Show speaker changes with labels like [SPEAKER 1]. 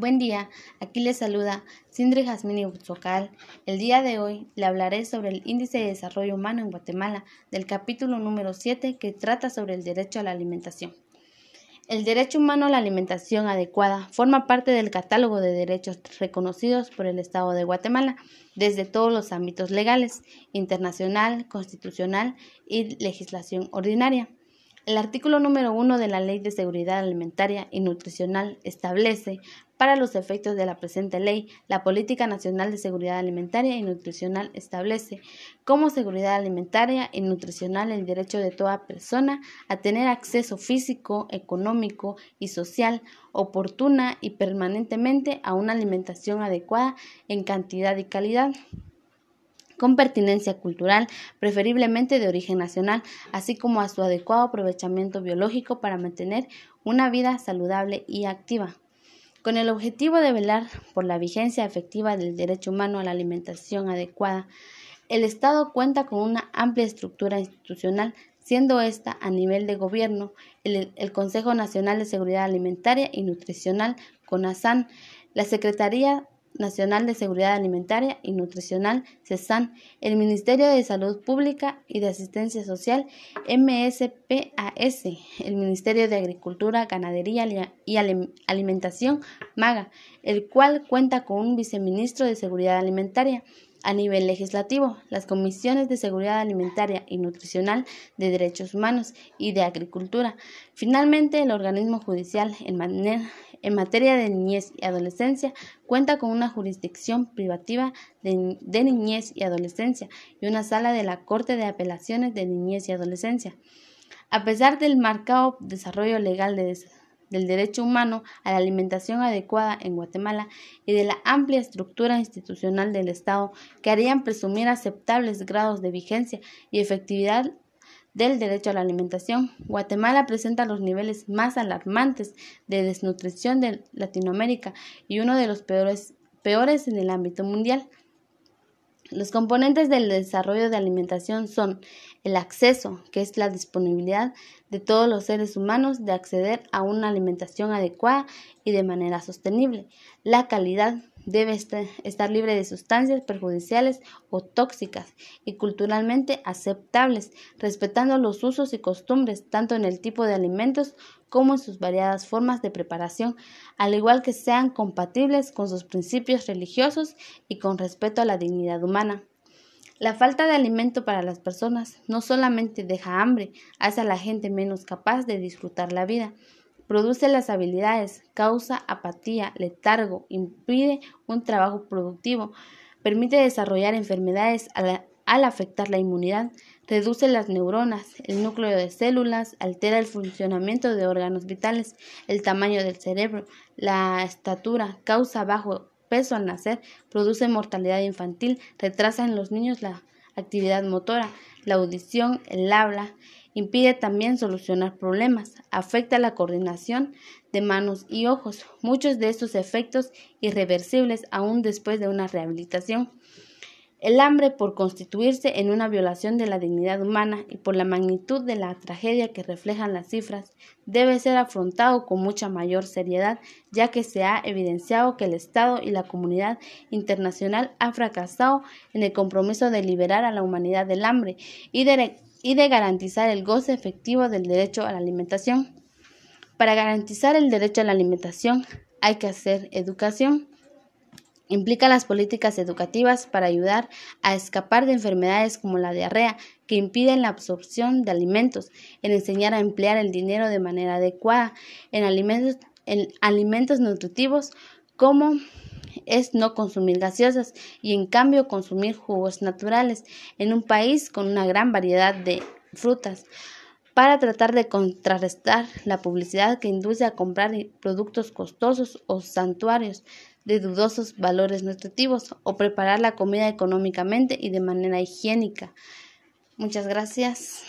[SPEAKER 1] Buen día, aquí les saluda Sindri Jasmini Utzocal. El día de hoy le hablaré sobre el Índice de Desarrollo Humano en Guatemala, del capítulo número 7 que trata sobre el derecho a la alimentación. El derecho humano a la alimentación adecuada forma parte del catálogo de derechos reconocidos por el Estado de Guatemala desde todos los ámbitos legales, internacional, constitucional y legislación ordinaria. El artículo número 1 de la Ley de Seguridad Alimentaria y Nutricional establece, para los efectos de la presente ley, la Política Nacional de Seguridad Alimentaria y Nutricional establece como seguridad alimentaria y nutricional el derecho de toda persona a tener acceso físico, económico y social oportuna y permanentemente a una alimentación adecuada en cantidad y calidad con pertinencia cultural, preferiblemente de origen nacional, así como a su adecuado aprovechamiento biológico para mantener una vida saludable y activa. Con el objetivo de velar por la vigencia efectiva del derecho humano a la alimentación adecuada, el Estado cuenta con una amplia estructura institucional, siendo esta a nivel de gobierno el, Consejo Nacional de Seguridad Alimentaria y Nutricional, CONASAN, la Secretaría Nacional de Seguridad Alimentaria y Nutricional, CESAN, el Ministerio de Salud Pública y de Asistencia Social, MSPAS, el Ministerio de Agricultura, Ganadería y Alimentación, MAGA, el cual cuenta con un viceministro de Seguridad Alimentaria. A nivel legislativo, las comisiones de seguridad alimentaria y nutricional, de derechos humanos y de agricultura. Finalmente, el organismo judicial en, manera, en materia de niñez y adolescencia cuenta con una jurisdicción privativa de, niñez y adolescencia y una sala de la Corte de Apelaciones de Niñez y Adolescencia. A pesar del marcado desarrollo legal del derecho humano a la alimentación adecuada en Guatemala y de la amplia estructura institucional del Estado que harían presumir aceptables grados de vigencia y efectividad del derecho a la alimentación, Guatemala presenta los niveles más alarmantes de desnutrición de Latinoamérica y uno de los peores, peores en el ámbito mundial. Los componentes del desarrollo de alimentación son el acceso, que es la disponibilidad de todos los seres humanos de acceder a una alimentación adecuada y de manera sostenible, la calidad, debe estar libre de sustancias perjudiciales o tóxicas y culturalmente aceptables, respetando los usos y costumbres tanto en el tipo de alimentos como en sus variadas formas de preparación, al igual que sean compatibles con sus principios religiosos y con respeto a la dignidad humana. La falta de alimento para las personas no solamente deja hambre, hace a la gente menos capaz de disfrutar la vida, produce las habilidades, causa apatía, letargo, impide un trabajo productivo, permite desarrollar enfermedades al, afectar la inmunidad, reduce las neuronas, el núcleo de células, altera el funcionamiento de órganos vitales, el tamaño del cerebro, la estatura, causa bajo peso al nacer, produce mortalidad infantil, retrasa en los niños la actividad motora, la audición, el habla, Impide también solucionar problemas, afecta la coordinación de manos y ojos, muchos de estos efectos irreversibles aún después de una rehabilitación. El hambre, por constituirse en una violación de la dignidad humana y por la magnitud de la tragedia que reflejan las cifras, debe ser afrontado con mucha mayor seriedad, ya que se ha evidenciado que el Estado y la comunidad internacional han fracasado en el compromiso de liberar a la humanidad del hambre y de y de garantizar el goce efectivo del derecho a la alimentación. Para garantizar el derecho a la alimentación hay que hacer educación. Implica las políticas educativas para ayudar a escapar de enfermedades como la diarrea que impiden la absorción de alimentos, en enseñar a emplear el dinero de manera adecuada en alimentos, en alimentos nutritivos como es no consumir gaseosas y en cambio consumir jugos naturales en un país con una gran variedad de frutas para tratar de contrarrestar la publicidad que induce a comprar productos costosos o santuarios de dudosos valores nutritivos o preparar la comida económicamente y de manera higiénica. Muchas gracias.